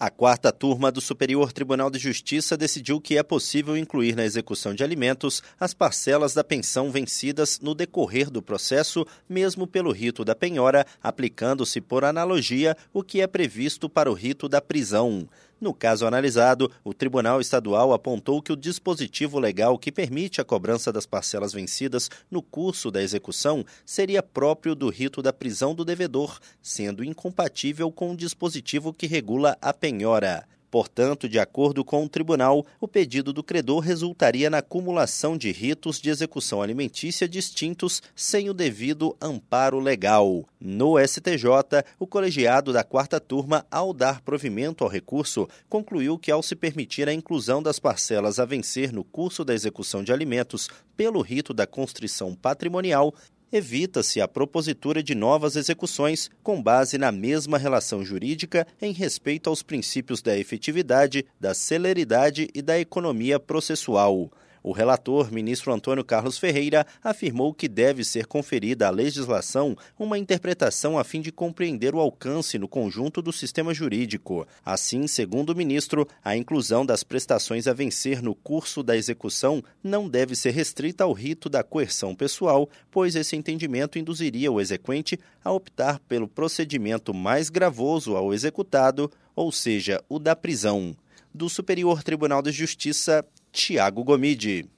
A quarta turma do Superior Tribunal de Justiça decidiu que é possível incluir na execução de alimentos as parcelas da pensão vencidas no decorrer do processo, mesmo pelo rito da penhora, aplicando-se por analogia o que é previsto para o rito da prisão. No caso analisado, o Tribunal Estadual apontou que o dispositivo legal que permite a cobrança das parcelas vencidas no curso da execução seria próprio do rito da prisão do devedor, sendo incompatível com o dispositivo que regula a penhora. Portanto, de acordo com o tribunal, o pedido do credor resultaria na acumulação de ritos de execução alimentícia distintos sem o devido amparo legal. No STJ, o colegiado da quarta turma, ao dar provimento ao recurso, concluiu que, ao se permitir a inclusão das parcelas a vencer no curso da execução de alimentos pelo rito da constrição patrimonial, evita-se a propositura de novas execuções com base na mesma relação jurídica em respeito aos princípios da efetividade, da celeridade e da economia processual. O relator, ministro Antônio Carlos Ferreira, afirmou que deve ser conferida à legislação uma interpretação a fim de compreender o alcance no conjunto do sistema jurídico. Assim, segundo o ministro, a inclusão das prestações a vencer no curso da execução não deve ser restrita ao rito da coerção pessoal, pois esse entendimento induziria o exequente a optar pelo procedimento mais gravoso ao executado, ou seja, o da prisão. Do Superior Tribunal de Justiça, Tiago Gomide.